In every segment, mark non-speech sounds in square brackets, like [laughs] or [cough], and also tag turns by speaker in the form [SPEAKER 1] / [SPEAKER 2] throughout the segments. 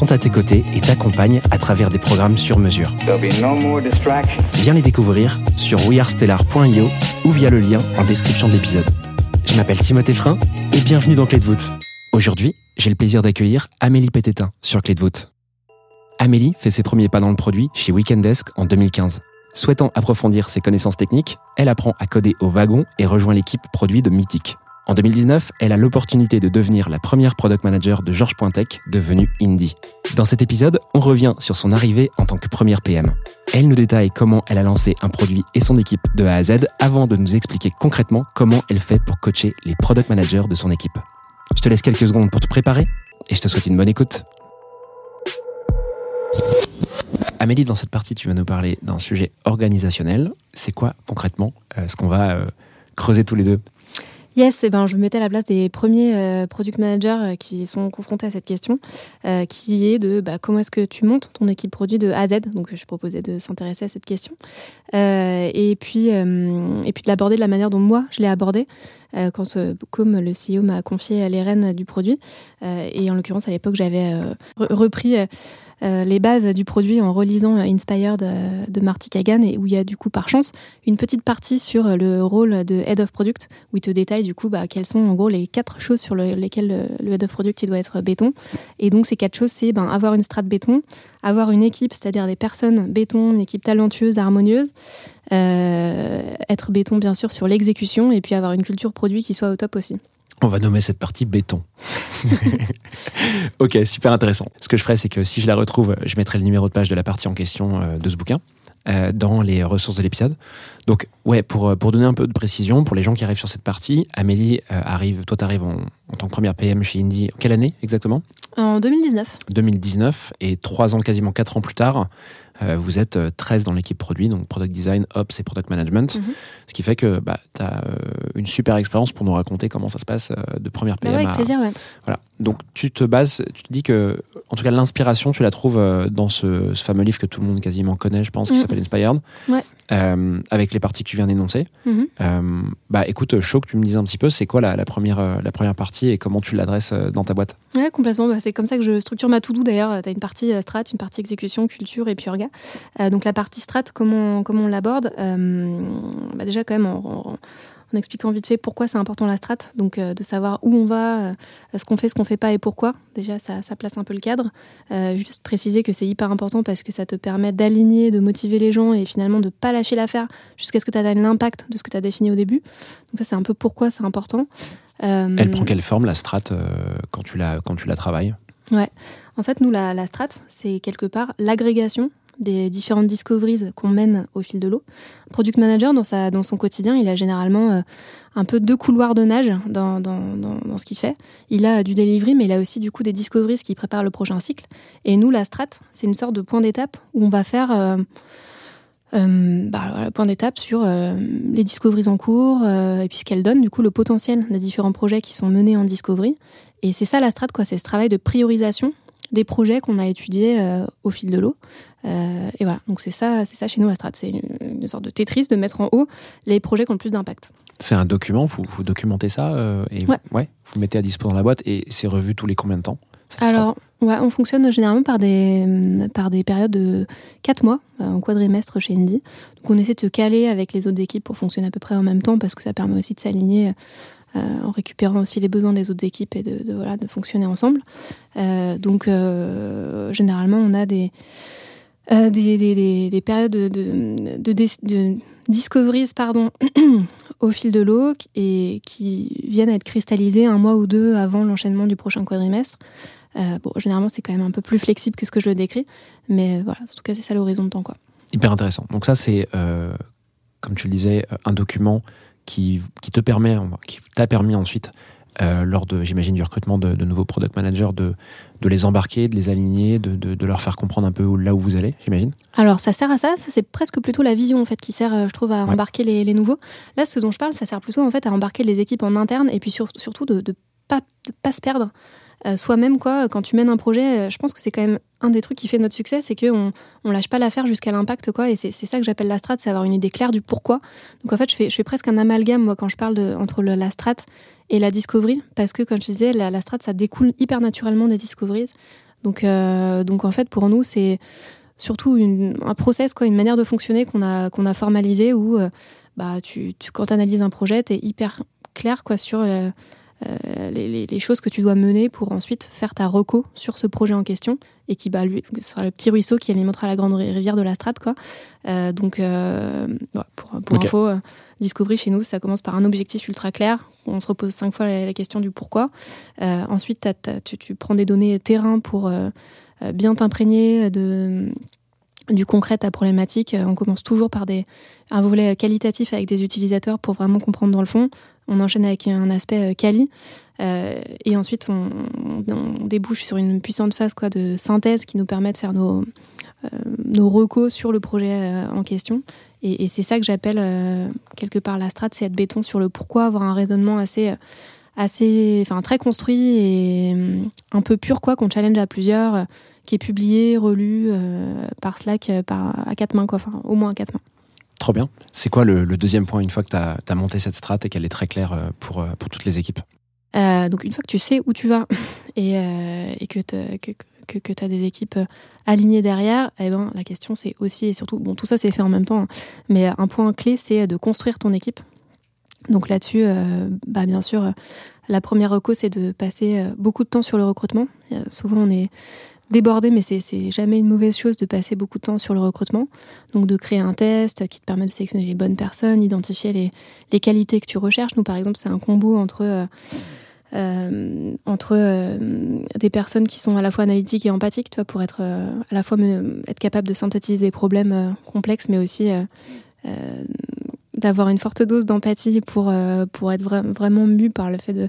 [SPEAKER 1] sont à tes côtés et t'accompagnent à travers des programmes sur mesure.
[SPEAKER 2] No.
[SPEAKER 1] Viens les découvrir sur wearestellar.io ou via le lien en description de l'épisode. Je m'appelle Timothée Frein et bienvenue dans Clé de voûte. Aujourd'hui, j'ai le plaisir d'accueillir Amélie Pététin sur Clé de voûte. Amélie fait ses premiers pas dans le produit chez Weekendesk en 2015. Souhaitant approfondir ses connaissances techniques, elle apprend à coder au wagon et rejoint l'équipe produit de Mythic. En 2019, elle a l'opportunité de devenir la première product manager de Georges Pointec, devenue Indie. Dans cet épisode, on revient sur son arrivée en tant que première PM. Elle nous détaille comment elle a lancé un produit et son équipe de A à Z avant de nous expliquer concrètement comment elle fait pour coacher les product managers de son équipe. Je te laisse quelques secondes pour te préparer et je te souhaite une bonne écoute. Amélie, dans cette partie, tu vas nous parler d'un sujet organisationnel. C'est quoi concrètement euh, ce qu'on va euh, creuser tous les deux?
[SPEAKER 3] Yes, eh ben, je me mettais à la place des premiers euh, product managers euh, qui sont confrontés à cette question, euh, qui est de bah, comment est-ce que tu montes ton équipe produit de A à Z? Donc, je proposais de s'intéresser à cette question. Et, puis, et puis de l'aborder de la manière dont moi, je l'ai abordé, euh, quand, comme le CEO m'a confié les rênes du produit. Et en l'occurrence, à l'époque, j'avais re- repris euh, les bases du produit en relisant euh, Inspired euh, de Marty Kagan, et où il y a du coup, par chance, une petite partie sur le rôle de Head of Product, où il te détaille du coup bah, quelles sont en gros les quatre choses sur le- lesquelles le, le Head of Product il doit être béton. Et donc ces quatre choses, c'est ben, avoir une strate béton, avoir une équipe, c'est-à-dire des personnes béton, une équipe talentueuse, harmonieuse, euh, être béton bien sûr sur l'exécution, et puis avoir une culture produit qui soit au top aussi.
[SPEAKER 1] On va nommer cette partie béton. [laughs] ok, super intéressant. Ce que je ferai, c'est que si je la retrouve, je mettrai le numéro de page de la partie en question euh, de ce bouquin euh, dans les ressources de l'épisode. Donc, ouais, pour, euh, pour donner un peu de précision, pour les gens qui arrivent sur cette partie, Amélie euh, arrive, toi, tu arrives en, en tant que première PM chez Indie. Quelle année exactement?
[SPEAKER 3] En 2019.
[SPEAKER 1] 2019 et trois ans, quasiment quatre ans plus tard, euh, vous êtes euh, 13 dans l'équipe produit, donc product design, ops et product management.
[SPEAKER 3] Mhm.
[SPEAKER 1] Ce qui fait que bah, tu as une super expérience pour nous raconter comment ça se passe de première PM
[SPEAKER 3] ouais, avec
[SPEAKER 1] à,
[SPEAKER 3] plaisir, ouais.
[SPEAKER 1] voilà. Donc tu te bases, tu te dis que, en tout cas, l'inspiration, tu la trouves euh, dans ce, ce fameux livre que tout le monde quasiment connaît, je pense, qui
[SPEAKER 3] Mhm.
[SPEAKER 1] s'appelle Inspired,
[SPEAKER 3] Ouais.
[SPEAKER 1] Euh, avec les parties que tu viens d'énoncer.
[SPEAKER 3] Mhm.
[SPEAKER 1] Euh, bah écoute, chaud que tu me dises un petit peu, c'est quoi la, la première, la première partie et comment tu l'adresses dans ta boîte?
[SPEAKER 3] Ouais, complètement. Bah, c'est comme ça que je structure ma to-do d'ailleurs. Tu as une partie strat, une partie exécution, culture et puis orga. Euh, donc la partie strat, comment, comment on l'aborde bah, Déjà quand même en, en- en expliquant vite fait pourquoi c'est important la strat. Donc euh, de savoir où on va, euh, ce qu'on fait, ce qu'on fait pas et pourquoi. Déjà ça, ça place un peu le cadre. Euh, juste préciser que c'est hyper important parce que ça te permet d'aligner, de motiver les gens et finalement de pas lâcher l'affaire jusqu'à ce que tu aies l'impact de ce que tu as défini au début. Donc ça c'est un peu pourquoi c'est important.
[SPEAKER 1] Elle prend quelle forme la strat euh, quand, tu la, quand tu la travailles?
[SPEAKER 3] En fait, nous, la, la strat, c'est quelque part l'agrégation des différentes discoveries qu'on mène au fil de l'eau. Product manager, dans, son quotidien, il a généralement euh, un peu deux couloirs de nage dans, ce qu'il fait. Il a du delivery, mais il a aussi du coup des discoveries qui préparent le prochain cycle. Et nous, la strat, c'est une sorte de point d'étape où on va faire euh, euh, bah, point d'étape sur euh, les discoveries en cours euh, et puis ce qu'elles donnent, du coup, le potentiel des différents projets qui sont menés en discovery. Et c'est ça la strat, quoi. C'est ce travail de priorisation des projets qu'on a étudiés au fil de l'eau. Euh, et voilà, donc c'est ça, c'est ça chez nous la strat. C'est une, une sorte de Tetris de mettre en haut les projets qui ont le plus d'impact.
[SPEAKER 1] C'est un document, vous, vous documentez ça euh, et
[SPEAKER 3] Ouais.
[SPEAKER 1] vous le mettez à dispo dans la boîte et c'est revu tous les combien de temps?
[SPEAKER 3] Alors, ouais, on fonctionne généralement par des, par des périodes de 4 mois, euh, en quadrimestre chez Indie. Donc on essaie de se caler avec les autres équipes pour fonctionner à peu près en même temps parce que ça permet aussi de s'aligner euh, en récupérant aussi les besoins des autres équipes et de, de, voilà, de fonctionner ensemble. Euh, donc euh, généralement on a des des, des- des- des périodes de, de, de, dis- de discoveries pardon, [clears throat] au fil de l'eau et qui viennent à être cristallisées un mois ou deux avant l'enchaînement du prochain quadrimestre. Euh, bon, généralement, c'est quand même un peu plus flexible que ce que je le décris, mais voilà, en tout cas, c'est ça l'horizon de temps. Quoi.
[SPEAKER 1] Hyper intéressant. Donc ça, c'est, euh, comme tu le disais, euh, un document qui, qui te permet, qui t'a permis ensuite, euh, lors de, j'imagine, du recrutement de, de nouveaux product managers, de, de les embarquer, de les aligner, de, de- de leur faire comprendre un peu où- là où vous allez, j'imagine?
[SPEAKER 3] Alors, ça sert à ça. Ça, c'est presque plutôt la vision en fait qui sert, euh, je trouve, à
[SPEAKER 1] Ouais.
[SPEAKER 3] embarquer les, les nouveaux. Là, ce dont je parle, ça sert plutôt en fait à embarquer les équipes en interne et puis sur- surtout de ne pas, pas se perdre. Euh, Soi-même, quoi, quand tu mènes un projet, euh, je pense que c'est quand même un des trucs qui fait notre succès, c'est qu'on on lâche pas l'affaire jusqu'à l'impact, quoi. Et c'est ça que j'appelle la strat, c'est avoir une idée claire du pourquoi. Donc en fait, je fais, je fais presque un amalgame, moi, quand je parle entre le- la strat et la discovery, parce que, comme je disais, la, la ça découle hyper naturellement des discoveries. Donc, euh, donc en fait, pour nous, c'est surtout un process, quoi, une manière de fonctionner qu'on a, qu'on a formalisé où bah, tu, quand tu analyses un projet, tu es hyper clair quoi, sur les, les- les choses que tu dois mener pour ensuite faire ta reco sur ce projet en question et qui bah, lui, sera le petit ruisseau qui alimentera la grande ri- rivière de la Strate. Quoi. Euh, donc, euh, pour, pour info, euh, Discovery chez nous, ça commence par un objectif ultra clair. On se repose cinq fois la, la question du pourquoi. Euh, ensuite, tu, tu prends des données terrain pour euh, euh, bien t'imprégner de, du concret ta problématique. Euh, On commence toujours par des, un volet qualitatif avec des utilisateurs pour vraiment comprendre dans le fond. On enchaîne avec un aspect euh, quali. Euh, et ensuite, on, débouche sur une puissante phase quoi, de synthèse qui nous permet de faire nos, euh, nos recos sur le projet euh, en question. Et, c'est ça que j'appelle euh, quelque part la strat, c'est être béton sur le pourquoi, avoir un raisonnement assez, euh, assez, enfin très construit et euh, un peu pur quoi, qu'on challenge à plusieurs, euh, qui est publié, relu euh, par Slack, par, à quatre mains quoi, enfin au moins à quatre mains.
[SPEAKER 1] Trop bien. C'est quoi le, le deuxième point une fois que tu as, monté cette strat et qu'elle est très claire pour, pour toutes les équipes?
[SPEAKER 3] Euh, donc une fois que tu sais où tu vas [laughs] et, euh, et que tu que, que, que as des équipes alignées derrière, eh ben, la question c'est aussi et surtout, bon tout ça c'est fait en même temps, hein, mais un point clé c'est de construire ton équipe. Donc là-dessus, euh, bah, bien sûr, la première reco c'est de passer euh, beaucoup de temps sur le recrutement. Euh, souvent on est débordé, mais c'est jamais une mauvaise chose de passer beaucoup de temps sur le recrutement. Donc de créer un test qui te permet de sélectionner les bonnes personnes, identifier les, qualités que tu recherches. Nous, par exemple, c'est un combo entre, des personnes qui sont à la fois analytiques et empathiques, toi, pour être à la fois être capable de synthétiser des problèmes complexes, mais aussi d'avoir une forte dose d'empathie pour, euh, pour être vra- vraiment mu par le fait de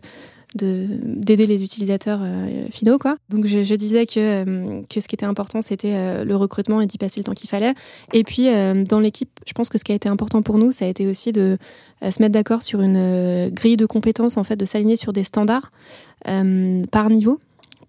[SPEAKER 3] de- d'aider les utilisateurs euh, finaux quoi. Donc je, disais que, euh, que ce qui était important c'était le recrutement et d'y passer le temps qu'il fallait. Et puis dans l'équipe, je pense que ce qui a été important pour nous, ça a été aussi de se mettre d'accord sur une grille de compétences en fait, de s'aligner sur des standards par niveau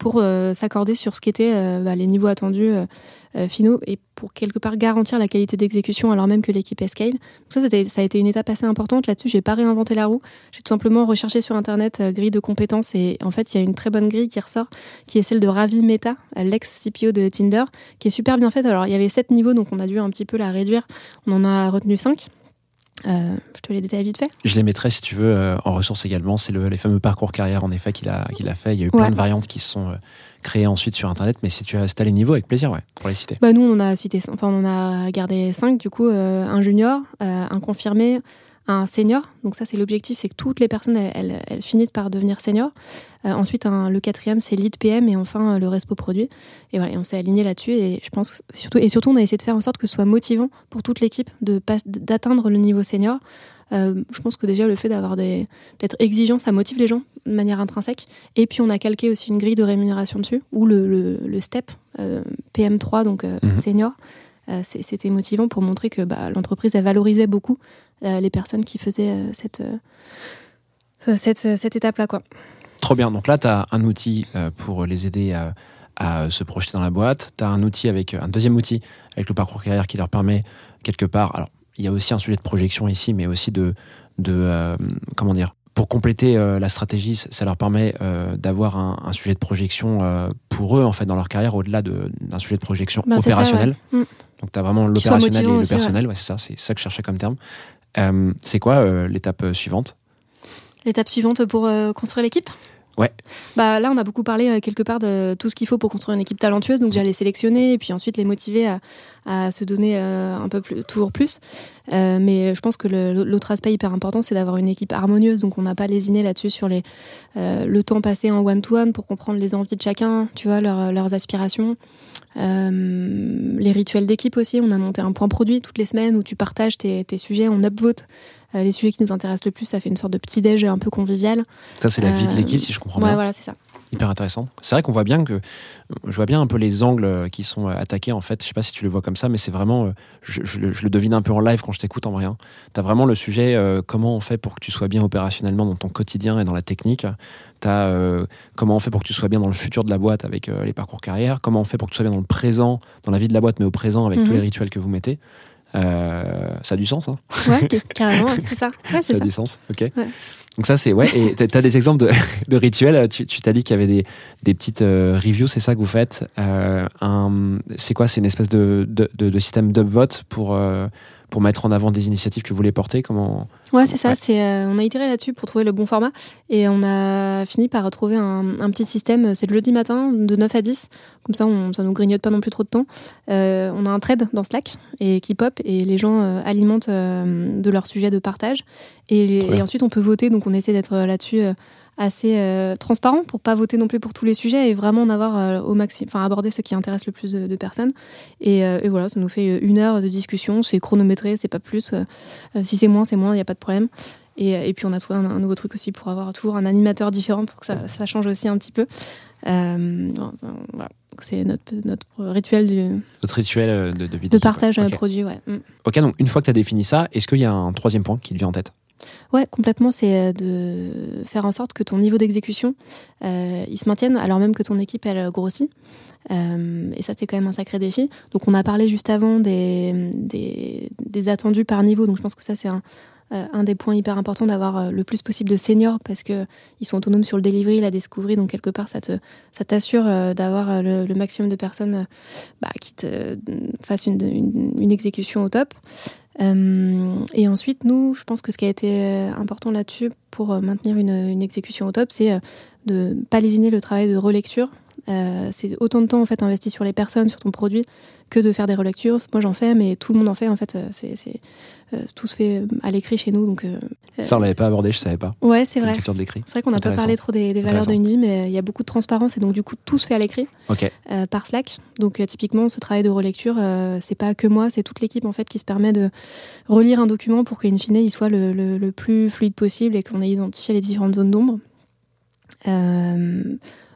[SPEAKER 3] pour euh, s'accorder sur ce qu'étaient euh, bah, les niveaux attendus euh, finaux et pour quelque part garantir la qualité d'exécution alors même que l'équipe est scale. Donc ça, ça a été une étape assez importante. Là-dessus, j'ai pas réinventé la roue. J'ai tout simplement recherché sur Internet grille de compétences et en fait, il y a une très bonne grille qui ressort, qui est celle de Ravi Meta, l'ex-CPO de Tinder, qui est super bien faite. Alors, il y avait sept niveaux, donc on a dû un petit peu la réduire. On en a retenu cinq. Euh, je te les détaille vite fait?
[SPEAKER 1] Je les mettrai, si tu veux, euh, en ressources également. C'est le, les fameux parcours carrière, en effet, qu'il a, qu'il a fait. Il y a eu plein de variantes qui se sont euh, créées ensuite sur Internet. Mais si tu as, si t'as les niveaux, avec plaisir, ouais, pour les citer.
[SPEAKER 3] Bah nous, on en a cité, enfin on a gardé cinq du coup, un junior, un confirmé, un senior. Donc ça, c'est l'objectif, c'est que toutes les personnes elles, elles- elles finissent par devenir senior. Euh, ensuite, le quatrième, c'est lead PM et enfin euh, le respo produit. Et voilà, et on s'est aligné là-dessus et je pense surtout et surtout on a essayé de faire en sorte que ce soit motivant pour toute l'équipe de d'atteindre le niveau senior. Euh, je pense que déjà le fait d'avoir des d'être exigeant, ça motive les gens de manière intrinsèque. Et puis on a calqué aussi une grille de rémunération dessus, ou le, le, le step euh, PM3, donc
[SPEAKER 1] Mhm.
[SPEAKER 3] senior. Euh, C'était motivant pour montrer que bah, l'entreprise valorisait beaucoup euh, les personnes qui faisaient euh, cette, cette, étape-là.
[SPEAKER 1] Trop bien. Donc là, tu as un outil pour les aider à, se projeter dans la boîte. Tu as un outil avec un deuxième outil avec le parcours carrière qui leur permet quelque part. Alors, il y a aussi un sujet de projection ici, mais aussi de, de comment dire. Pour compléter euh, la stratégie, ça leur permet euh, d'avoir un, un sujet de projection euh, pour eux en fait dans leur carrière au-delà de- d'un sujet de projection
[SPEAKER 3] ça,
[SPEAKER 1] opérationnel.
[SPEAKER 3] ouais. Mm.
[SPEAKER 1] Donc tu as vraiment l'opérationnel et le
[SPEAKER 3] aussi,
[SPEAKER 1] personnel. Ouais, c'est ça, c'est ça que je cherchais comme terme. C'est quoi l'étape suivante?
[SPEAKER 3] L'étape suivante pour construire l'équipe?
[SPEAKER 1] Ouais.
[SPEAKER 3] Bah, là, on a beaucoup parlé euh, quelque part de tout ce qu'il faut pour construire une équipe talentueuse. Donc, les sélectionner et puis ensuite les motiver à, se donner euh, un peu plus, toujours plus. Euh, mais je pense que l'autre aspect hyper important, c'est d'avoir une équipe harmonieuse. Donc, on n'a pas lésiné là-dessus sur les, le temps passé en one-to-one pour comprendre les envies de chacun, tu vois, leurs- aspirations. Les rituels d'équipe aussi. On a monté un point produit toutes les semaines où tu partages tes, tes sujets, on upvote euh, les sujets qui nous intéressent le plus. Ça fait une sorte de petit déj un peu convivial.
[SPEAKER 1] Ça, c'est la vie de
[SPEAKER 3] Euh,
[SPEAKER 1] l'équipe, si je comprends
[SPEAKER 3] Ouais,
[SPEAKER 1] bien.
[SPEAKER 3] voilà, c'est ça.
[SPEAKER 1] Hyper intéressant. C'est vrai qu'on voit bien que. Je vois bien un peu les angles euh, qui sont euh, attaqués, en fait. Je sais pas si tu le vois comme ça, mais c'est vraiment. euh, Je, je le- je le devine un peu en live quand je t'écoute en rien. Tu as vraiment le sujet euh, comment on fait pour que tu sois bien opérationnellement dans ton quotidien et dans la technique. Tu as comment on fait pour que tu sois bien dans le futur de la boîte avec euh, les parcours carrière. Comment on fait pour que tu sois bien dans le présent, dans la vie de la boîte, mais au présent avec tous
[SPEAKER 3] Mhm.
[SPEAKER 1] les rituels que vous mettez. Euh, ça a du sens, hein
[SPEAKER 3] Ouais, [laughs] ca- carrément, c'est ça. Ouais,
[SPEAKER 1] ça a du sens, ok.
[SPEAKER 3] Ouais.
[SPEAKER 1] Donc ça c'est ouais. Et t'as as des exemples de, [laughs] de rituels. Tu tu t'as dit qu'il y avait des, des petites euh, reviews, c'est ça que vous faites. Euh, c'est quoi? C'est une espèce de, de, de- de système d'upvote pour euh, pour mettre en avant des initiatives que vous voulez porter. Comment
[SPEAKER 3] Ouais, c'est ça.
[SPEAKER 1] Ouais.
[SPEAKER 3] C'est, euh, on a itéré là-dessus pour trouver le bon format et on a fini par trouver un, un petit système. C'est le jeudi matin de 9 à 10. Comme ça, on, ça nous grignote pas non plus trop de temps. Euh, on a un thread dans Slack et qui pop et les gens euh, alimentent euh, de leur sujet de partage. Et, et ensuite, on peut voter. Donc, on essaie d'être là-dessus euh, assez euh, transparent pour pas voter non plus pour tous les sujets et vraiment en avoir euh, au maximum, enfin aborder ce qui intéresse le plus de, de personnes. Et, euh, et voilà, ça nous fait une heure de discussion. C'est chronométré, c'est pas plus. Euh, euh, si c'est moins, c'est moins, il n'y a pas de problème. Et, et puis on a trouvé un, un nouveau truc aussi pour avoir toujours un animateur différent pour que ça, ça change aussi un petit peu. Euh, voilà. C'est notre, notre rituel du-
[SPEAKER 1] votre rituel euh, de de, vie
[SPEAKER 3] de partage
[SPEAKER 1] ouais.
[SPEAKER 3] euh,
[SPEAKER 1] Ok.
[SPEAKER 3] produit. Ouais. Mm.
[SPEAKER 1] Ok, donc une fois que tu as défini ça, est-ce qu'il y a un troisième point qui te vient en tête?
[SPEAKER 3] Ouais, complètement, c'est euh, de faire en sorte que ton niveau d'exécution, euh, il se maintienne alors même que ton équipe, elle grossit. Euh, et ça, c'est quand même un sacré défi. Donc, on a parlé juste avant des, attendus par niveau. Donc, je pense que ça, c'est un, des points hyper importants d'avoir le plus possible de seniors parce qu'ils sont autonomes sur le delivery, la discovery. Donc, quelque part, ça t'assure d'avoir le, maximum de personnes bah, qui te fassent une exécution au top. Euh, et ensuite, nous, je pense que ce qui a été euh, important là-dessus pour euh, maintenir une, exécution au top, c'est de pas lésiner le travail de relecture. C'est autant de temps en fait investi sur les personnes, sur ton produit, que de faire des relectures. Moi, j'en fais, mais tout le monde en fait. En fait, c'est, tout se fait à l'écrit chez nous. Donc,
[SPEAKER 1] Ça, on l'avait pas abordé, je savais pas.
[SPEAKER 3] ouais, c'est vrai.
[SPEAKER 1] culture de l'écrit.
[SPEAKER 3] C'est vrai qu'on n'a pas parlé trop des, des valeurs de. Indie, mais euh, il y a beaucoup de transparence et donc du coup tout se fait à l'écrit
[SPEAKER 1] Ok.
[SPEAKER 3] euh, par Slack. Donc euh, typiquement ce travail de relecture, euh, c'est pas que moi, c'est toute l'équipe en fait qui se permet de relire un document pour qu'in fine il soit le, le- le plus fluide possible et qu'on ait identifié les différentes zones d'ombre.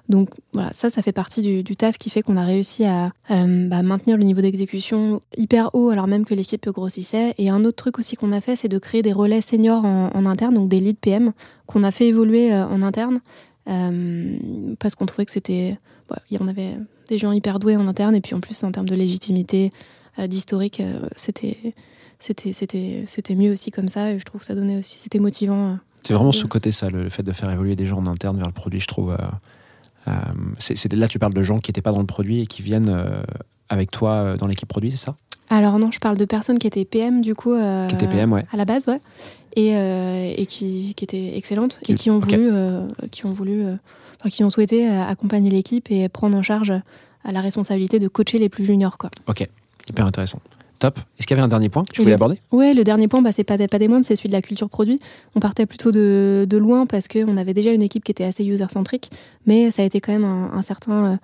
[SPEAKER 3] Donc voilà, ça, ça fait partie du, du taf qui fait qu'on a réussi à euh, bah, maintenir le niveau d'exécution hyper haut alors même que l'équipe grossissait. Et un autre truc aussi qu'on a fait, c'est de créer des relais seniors en, en interne, donc des lead PM qu'on a fait évoluer euh, en interne euh, parce qu'on trouvait que c'était, bah, il y en avait des gens hyper doués en interne et puis en plus en termes de légitimité, d'historique, c'était c'était c'était c'était mieux aussi comme ça et je trouve que ça donnait aussi c'était motivant.
[SPEAKER 1] C'est vraiment
[SPEAKER 3] Ouais.
[SPEAKER 1] sous-côté ça, le fait de faire évoluer des gens en interne vers le produit, je trouve. Euh, c'est là, tu parles de gens qui n'étaient pas dans le produit et qui viennent euh, avec toi euh, dans l'équipe produit, c'est ça?
[SPEAKER 3] Alors non, je parle de personnes qui étaient PM du coup. euh,
[SPEAKER 1] Qui étaient PM, ouais.
[SPEAKER 3] À la base, ouais. Et, euh, et qui, qui étaient excellentes
[SPEAKER 1] Qui-
[SPEAKER 3] et qui ont voulu, euh, qui ont voulu, enfin, qui ont souhaité accompagner l'équipe et prendre en charge la responsabilité de coacher les plus juniors, quoi.
[SPEAKER 1] Ok, hyper intéressant. Top. Est-ce qu'il y avait un dernier point que tu voulais
[SPEAKER 3] le-
[SPEAKER 1] aborder?
[SPEAKER 3] Ouais, le dernier point, bah, c'est pas, des- pas des moindres, c'est celui de la culture produit. On partait plutôt de, de loin parce qu'on avait déjà une équipe qui était assez user-centrique, mais ça a été quand même un, un certain euh,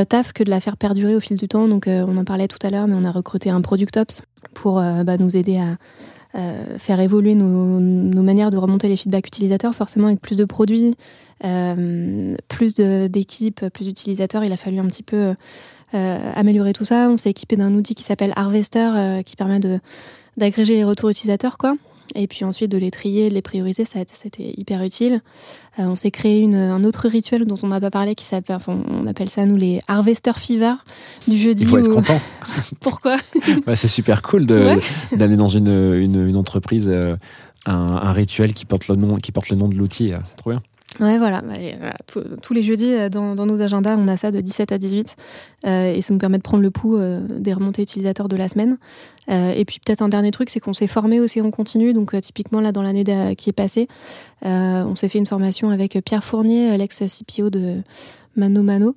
[SPEAKER 3] euh, taf que de la faire perdurer au fil du temps. Donc, euh, on en parlait tout à l'heure, mais on a recruté un Product Ops pour euh, bah, nous aider à euh, faire évoluer nos, nos manières de remonter les feedbacks utilisateurs, forcément avec plus de produits, euh, plus d'équipes, plus d'utilisateurs. Il a fallu un petit peu améliorer tout ça. On s'est équipé d'un outil qui s'appelle Harvester, euh, qui permet de d'agréger les retours utilisateurs, quoi. Et puis ensuite de les trier, de les prioriser, ça c'était hyper utile. Euh, on s'est créé une, un autre rituel dont on n'a pas parlé, qui s'appelle, enfin, on appelle ça nous les Harvester Fever du jeudi.
[SPEAKER 1] Il faut être
[SPEAKER 3] où-
[SPEAKER 1] content. [laughs]
[SPEAKER 3] Pourquoi? [laughs]
[SPEAKER 1] C'est super cool
[SPEAKER 3] Ouais.
[SPEAKER 1] d'aller dans une, une, une entreprise, euh, un, un rituel qui porte le nom, qui porte le nom de l'outil. euh, C'est trop bien.
[SPEAKER 3] Ouais, voilà. Bah, et voilà, tous- tous les jeudis, euh, dans, dans nos agendas, on a ça de 17 à 18. euh, et ça nous permet de prendre le pouls euh, des remontées utilisateurs de la semaine. Euh, et puis peut-être un dernier truc, c'est qu'on s'est formé aussi en continu. Donc typiquement, là, dans l'année qui est passée, on s'est fait une formation avec Pierre Fournier, l'ex-CPO de Mano Mano.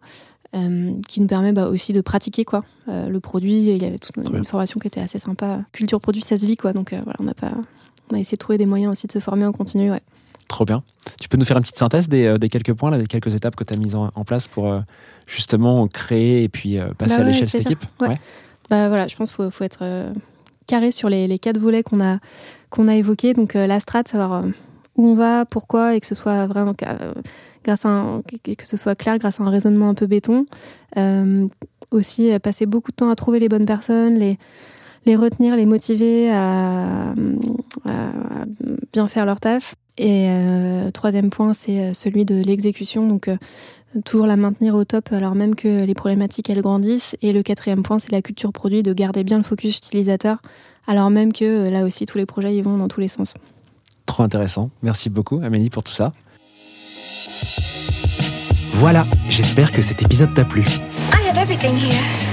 [SPEAKER 3] euh, qui nous permet bah, aussi de pratiquer quoi Euh, le produit il y avait toute une, formation qui était assez sympa culture produit ça se vit quoi donc euh, voilà on a pas on a essayé de trouver des moyens aussi de se former en continu ouais.
[SPEAKER 1] Trop bien. Tu peux nous faire une petite synthèse des, euh, des quelques points, là, des quelques étapes que tu as mises en, en place pour euh, justement créer et puis euh, passer
[SPEAKER 3] Bah
[SPEAKER 1] à l'échelle cette équipe?
[SPEAKER 3] Ouais. Bah voilà, je pense qu'il faut, faut être carré sur les, les quatre volets qu'on a, qu'on a évoqués. Donc la strat, savoir où on va, pourquoi, et que ce soit vraiment euh, grâce à un- que ce soit clair grâce à un raisonnement un peu béton. Euh, aussi euh, passer beaucoup de temps à trouver les bonnes personnes, les les retenir, les motiver à, à- à bien faire leur taf. Et euh, troisième point, c'est euh, celui de l'exécution. Donc euh, toujours la maintenir au top alors même que les problématiques elles grandissent. Et le quatrième point, c'est la culture produit, de garder bien le focus utilisateur alors même que euh, là aussi tous les projets ils vont dans tous les sens.
[SPEAKER 1] Trop intéressant. Merci beaucoup, Amélie, pour tout ça. Voilà, j'espère que cet épisode t'a plu.
[SPEAKER 4] I have everything here.